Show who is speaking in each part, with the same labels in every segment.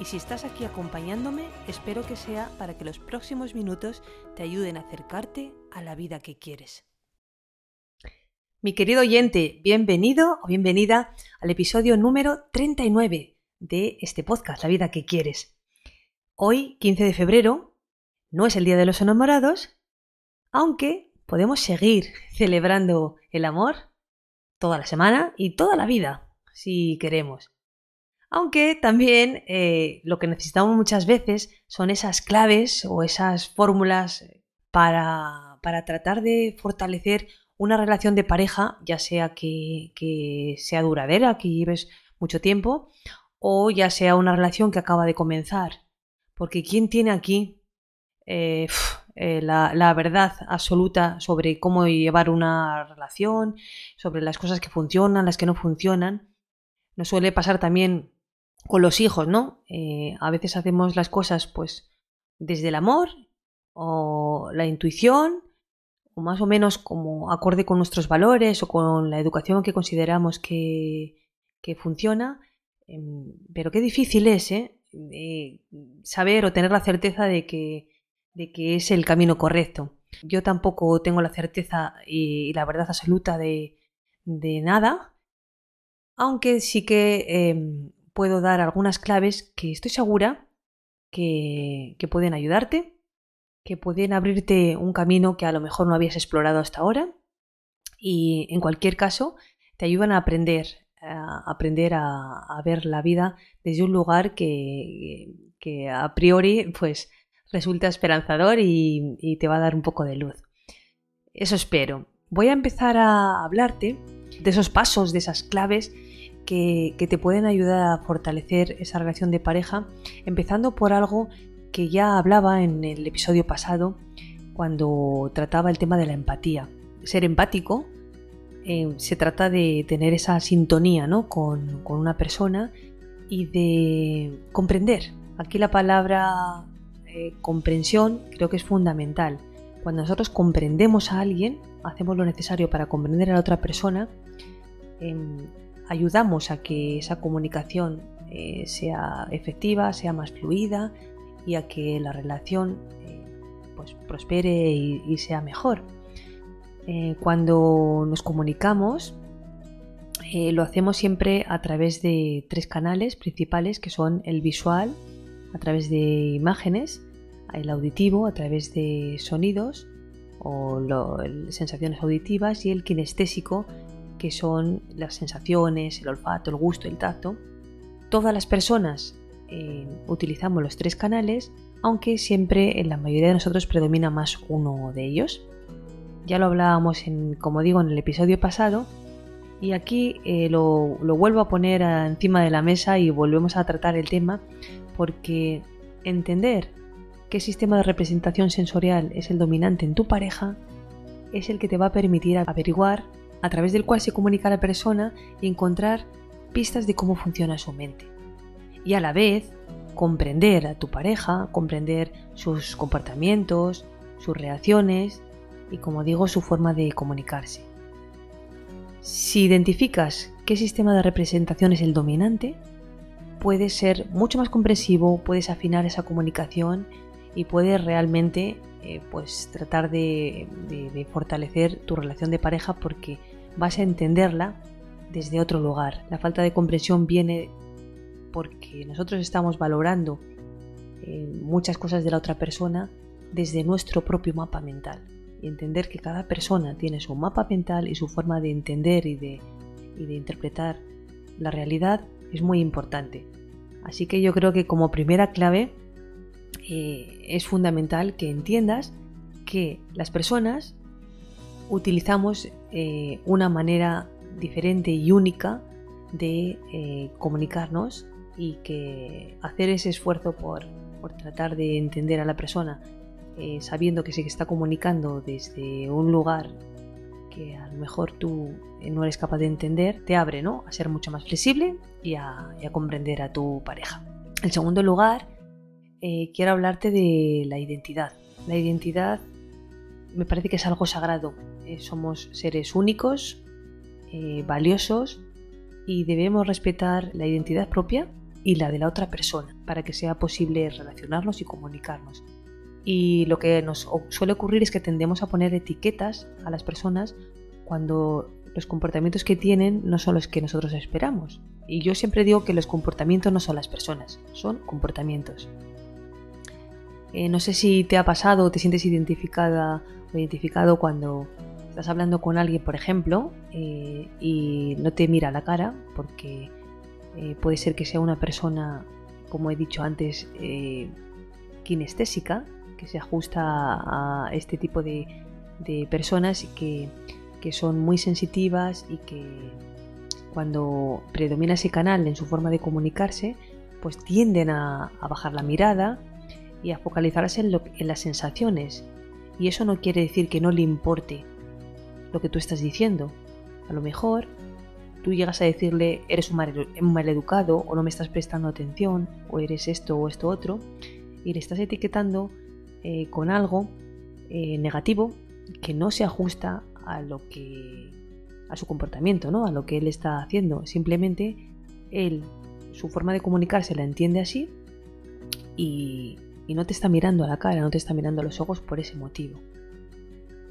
Speaker 1: y si estás aquí acompañándome, espero que sea para que los próximos minutos te ayuden a acercarte a la vida que quieres. Mi querido oyente, bienvenido o bienvenida al episodio número 39 de este podcast, La vida que quieres. Hoy, 15 de febrero, no es el Día de los Enamorados, aunque podemos seguir celebrando el amor toda la semana y toda la vida, si queremos. Aunque también eh, lo que necesitamos muchas veces son esas claves o esas fórmulas para, para tratar de fortalecer una relación de pareja, ya sea que, sea duradera, que lleves mucho tiempo, o ya sea una relación que acaba de comenzar. Porque ¿quién tiene aquí eh, eh, la, la, verdad absoluta sobre cómo llevar una relación, sobre las cosas que funcionan, las que no funcionan? Nos suele pasar también con los hijos, ¿no? Eh, a veces hacemos las cosas pues desde el amor o la intuición o más o menos como acorde con nuestros valores o con la educación que consideramos que, que funciona. Em, pero qué difícil es, ¿eh? saber o tener la certeza de que, de que es el camino correcto. Yo tampoco tengo la certeza y, la verdad absoluta de, de nada, aunque sí que eh, puedo dar algunas claves que estoy segura que, pueden ayudarte, que pueden abrirte un camino que a lo mejor no habías explorado hasta ahora y en cualquier caso te ayudan a aprender, a aprender a, ver la vida desde un lugar que, a priori pues resulta esperanzador y te va a dar un poco de luz. Eso espero. Voy a empezar a hablarte de esos pasos, de esas claves que, te pueden ayudar a fortalecer esa relación de pareja, empezando por algo que ya hablaba en el episodio pasado cuando trataba el tema de la empatía. Ser empático eh, se trata de tener esa sintonía ¿no? con, una persona y de comprender. Aquí la palabra eh, comprensión creo que es fundamental. Cuando nosotros comprendemos a alguien, hacemos lo necesario para comprender a la otra persona, em, ayudamos a que esa comunicación eh, sea efectiva, sea más fluida y a que la relación eh, pues prospere y, sea mejor. Eh, cuando nos comunicamos, lo hacemos siempre a través de tres canales principales que son el visual, a través de imágenes, el auditivo, a través de sonidos o sensaciones auditivas y el kinestésico, que son las sensaciones, el olfato, el gusto, el tacto. Todas las personas eh, utilizamos los tres canales, aunque siempre en la mayoría de nosotros predomina más uno de ellos. Ya lo hablábamos, en, como digo, en el episodio pasado, y aquí eh, lo, lo, vuelvo a poner encima de la mesa y volvemos a tratar el tema, porque entender qué sistema de representación sensorial es el dominante en tu pareja es el que te va a permitir averiguar a través del cual se comunica a la persona y encontrar pistas de cómo funciona su mente. Y a la vez comprender a tu pareja, comprender sus comportamientos, sus reacciones y, como digo, su forma de comunicarse. Si identificas qué sistema de representación es el dominante, puedes ser mucho más comprensivo, puedes afinar esa comunicación y puedes realmente eh, pues tratar de, fortalecer tu relación de pareja porque vas a entenderla desde otro lugar. La falta de comprensión viene porque nosotros estamos valorando eh, muchas cosas de la otra persona desde nuestro propio mapa mental. Y entender que cada persona tiene su mapa mental y su forma de entender y de, y de interpretar la realidad es muy importante. Así que yo creo que como primera clave eh, es fundamental que entiendas que las personas utilizamos eh, una manera diferente y única de eh, comunicarnos y que hacer ese esfuerzo por, tratar de entender a la persona sabiendo que se está comunicando desde un lugar que a lo mejor tú no eres capaz de entender, te abre ¿no? a ser mucho más flexible y a, comprender a tu pareja. En segundo lugar, eh, quiero hablarte de la identidad. La identidad me parece que es algo sagrado. somos seres únicos, valiosos y debemos respetar la identidad propia y la de la otra persona para que sea posible relacionarnos y comunicarnos. Y lo que nos suele ocurrir es que tendemos a poner etiquetas a las personas cuando los comportamientos que tienen no son los que nosotros esperamos. Y yo siempre digo que los comportamientos no son las personas, son comportamientos. Eh, no sé si te ha pasado o te sientes identificada o identificado cuando estás hablando con alguien, por ejemplo, eh, y no te mira la cara porque eh, puede ser que sea una persona, como he dicho antes, kinestésica que se ajusta a este tipo de, personas que, que son muy sensitivas y que cuando predomina ese canal en su forma de comunicarse, pues tienden a, bajar la mirada y a focalizarse en, en, las sensaciones. Y eso no quiere decir que no le importe lo que tú estás diciendo. A lo mejor tú llegas a decirle eres un mal, un mal educado o no me estás prestando atención o eres esto o esto otro y le estás etiquetando eh, con algo eh, negativo que no se ajusta a lo que a su comportamiento, ¿no? A lo que él está haciendo. Simplemente él, su forma de comunicarse la entiende así y, no te está mirando a la cara, no te está mirando a los ojos por ese motivo.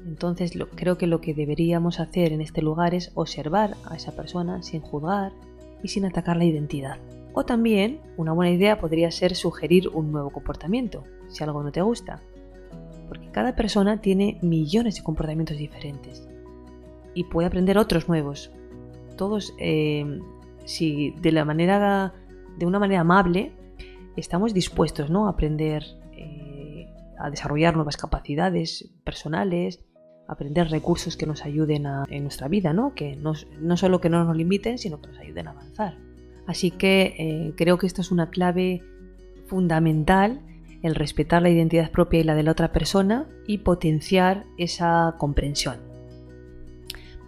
Speaker 1: Entonces creo que lo que deberíamos hacer en este lugar es observar a esa persona sin juzgar y sin atacar la identidad. O también una buena idea podría ser sugerir un nuevo comportamiento, si algo no te gusta. Porque cada persona tiene millones de comportamientos diferentes y puede aprender otros nuevos. Todos, eh, si de la manera, de una manera amable, estamos dispuestos ¿no? a aprender, eh, a desarrollar nuevas capacidades personales, aprender recursos que nos ayuden en nuestra vida, ¿no? que no, no solo que no nos limiten, sino que nos ayuden a avanzar. Así que eh, creo que esto es una clave fundamental, el respetar la identidad propia y la de la otra persona y potenciar esa comprensión.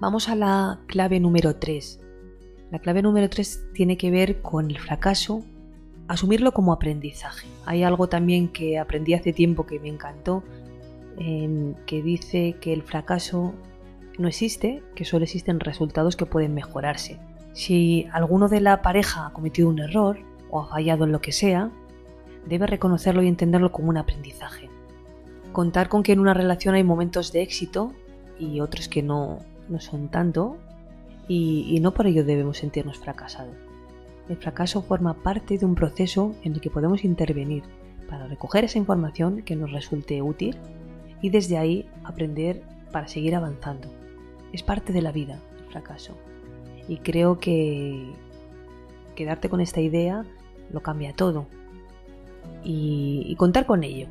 Speaker 1: Vamos a la clave número 3. La clave número 3 tiene que ver con el fracaso, asumirlo como aprendizaje. Hay algo también que aprendí hace tiempo que me encantó, em, que dice que el fracaso no existe, que solo existen resultados que pueden mejorarse. Si alguno de la pareja ha cometido un error o ha fallado en lo que sea, debe reconocerlo y entenderlo como un aprendizaje. Contar con que en una relación hay momentos de éxito y otros que no, no son tanto, y, no por ello debemos sentirnos fracasados. El fracaso forma parte de un proceso en el que podemos intervenir para recoger esa información que nos resulte útil y desde ahí aprender para seguir avanzando. Es parte de la vida el fracaso. Y creo que quedarte con esta idea lo cambia todo. Y, contar con ello.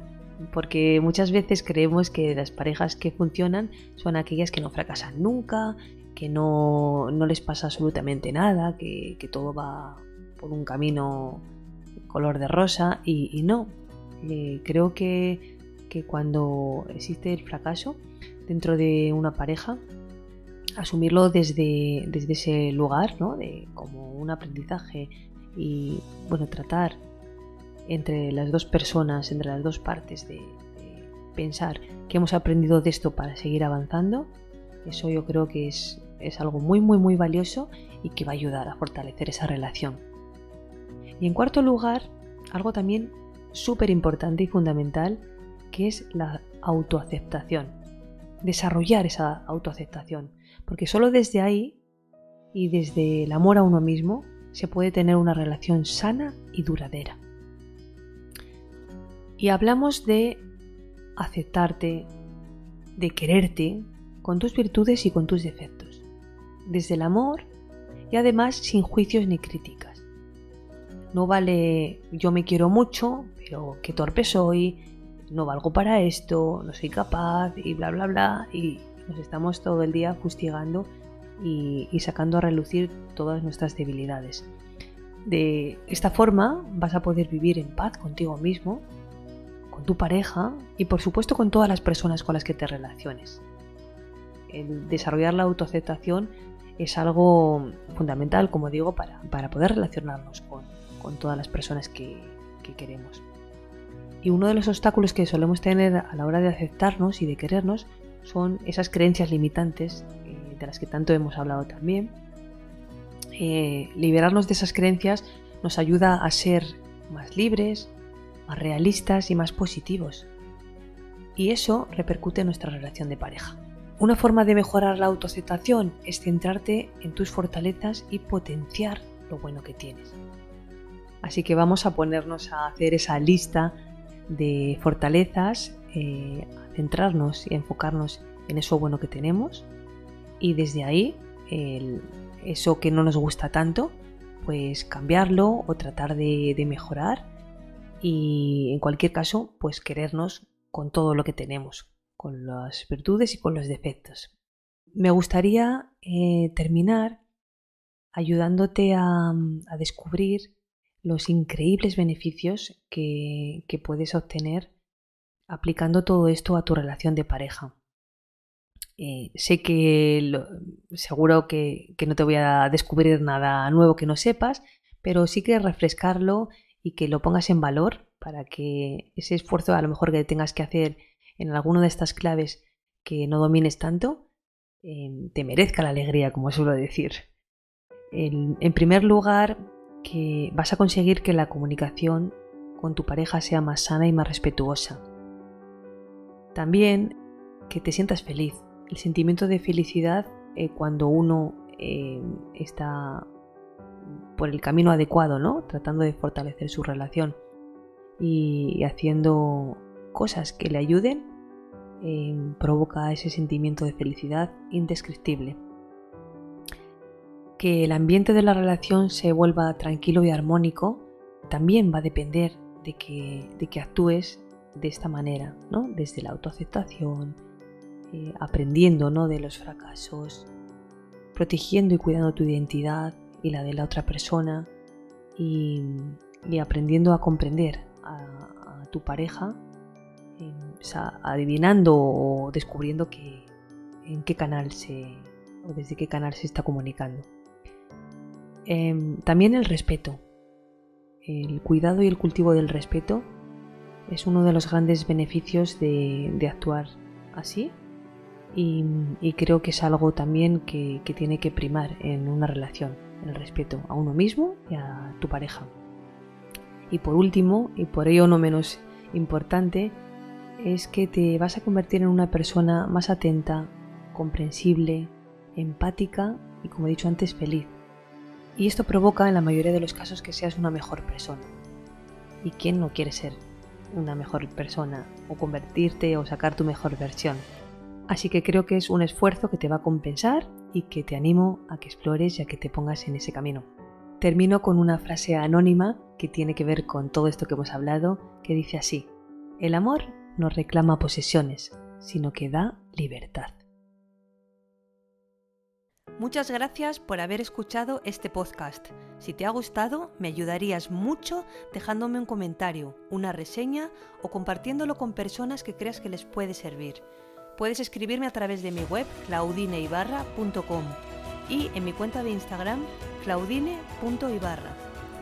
Speaker 1: Porque muchas veces creemos que las parejas que funcionan son aquellas que no fracasan nunca, que no, les pasa absolutamente nada, que, todo va por un camino color de rosa y, no. Eh, creo que, que cuando existe el fracaso dentro de una pareja, asumirlo desde, desde ese lugar, ¿no? De, como un aprendizaje y, bueno, tratar entre las dos personas, entre las dos partes de, pensar que hemos aprendido de esto para seguir avanzando, eso yo creo que es, es algo muy, muy, muy valioso y que va a ayudar a fortalecer esa relación. Y en cuarto lugar, algo también súper importante y fundamental, que es la autoaceptación. Desarrollar esa autoaceptación. Porque solo desde ahí y desde el amor a uno mismo se puede tener una relación sana y duradera. Y hablamos de aceptarte, de quererte con tus virtudes y con tus defectos, desde el amor y además sin juicios ni críticas. No vale yo me quiero mucho, pero qué torpe soy, no valgo para esto, no soy capaz y bla bla bla y nos estamos todo el día fustigando y, sacando a relucir todas nuestras debilidades. De esta forma vas a poder vivir en paz contigo mismo, con tu pareja y por supuesto con todas las personas con las que te relaciones. El desarrollar la autoaceptación es algo fundamental, como digo, para, poder relacionarnos con, todas las personas que, queremos. Y uno de los obstáculos que solemos tener a la hora de aceptarnos y de querernos son esas creencias limitantes eh, de las que tanto hemos hablado también. Eh, liberarnos de esas creencias nos ayuda a ser más libres, más realistas y más positivos. Y eso repercute en nuestra relación de pareja. Una forma de mejorar la autoaceptación es centrarte en tus fortalezas y potenciar lo bueno que tienes. Así que vamos a ponernos a hacer esa lista de fortalezas, eh, a centrarnos y enfocarnos en eso bueno que tenemos. Y desde ahí eso que no nos gusta tanto, pues cambiarlo o tratar de, de mejorar. Y en cualquier caso, pues querernos con todo lo que tenemos, con las virtudes y con los defectos. Me gustaría eh, terminar ayudándote a, descubrir los increíbles beneficios que, puedes obtener aplicando todo esto a tu relación de pareja. Eh, sé que seguro que, que, no te voy a descubrir nada nuevo que no sepas, pero sí que refrescarlo y que lo pongas en valor para que ese esfuerzo a lo mejor que tengas que hacer en alguna de estas claves que no domines tanto, em, te merezca la alegría, como suelo decir. En, en primer lugar, que vas a conseguir que la comunicación con tu pareja sea más sana y más respetuosa. También que te sientas feliz. El sentimiento de felicidad eh, cuando uno em, está por el camino adecuado, ¿no? Tratando de fortalecer su relación y haciendo cosas que le ayuden eh, provoca ese sentimiento de felicidad indescriptible. Que el ambiente de la relación se vuelva tranquilo y armónico también va a depender de que, de que actúes de esta manera, ¿no? desde la autoaceptación, eh, aprendiendo ¿no? de los fracasos, protegiendo y cuidando tu identidad y la de la otra persona y, aprendiendo a comprender a tu pareja adivinando o descubriendo en qué canal se o desde qué canal se está comunicando. Em, también el respeto. El cuidado y el cultivo del respeto es uno de los grandes beneficios de, actuar así y, creo que es algo también que, que tiene que primar en una relación, el respeto a uno mismo y a tu pareja. Y por último, y por ello no menos importante, es que te vas a convertir en una persona más atenta, comprensible, empática y, como he dicho antes, feliz. Y esto provoca en la mayoría de los casos que seas una mejor persona. ¿Y quién no quiere ser una mejor persona o convertirte o sacar tu mejor versión? Así que creo que es un esfuerzo que te va a compensar y que te animo a que explores y a que te pongas en ese camino. Termino con una frase anónima que tiene que ver con todo esto que hemos hablado, que dice así, el amor no reclama posesiones, sino que da libertad.
Speaker 2: Muchas gracias por haber escuchado este podcast. Si te ha gustado, me ayudarías mucho dejándome un comentario, una reseña o compartiéndolo con personas que creas que les puede servir. Puedes escribirme a través de mi web claudineibarra.com y en mi cuenta de Instagram claudine.ibarra.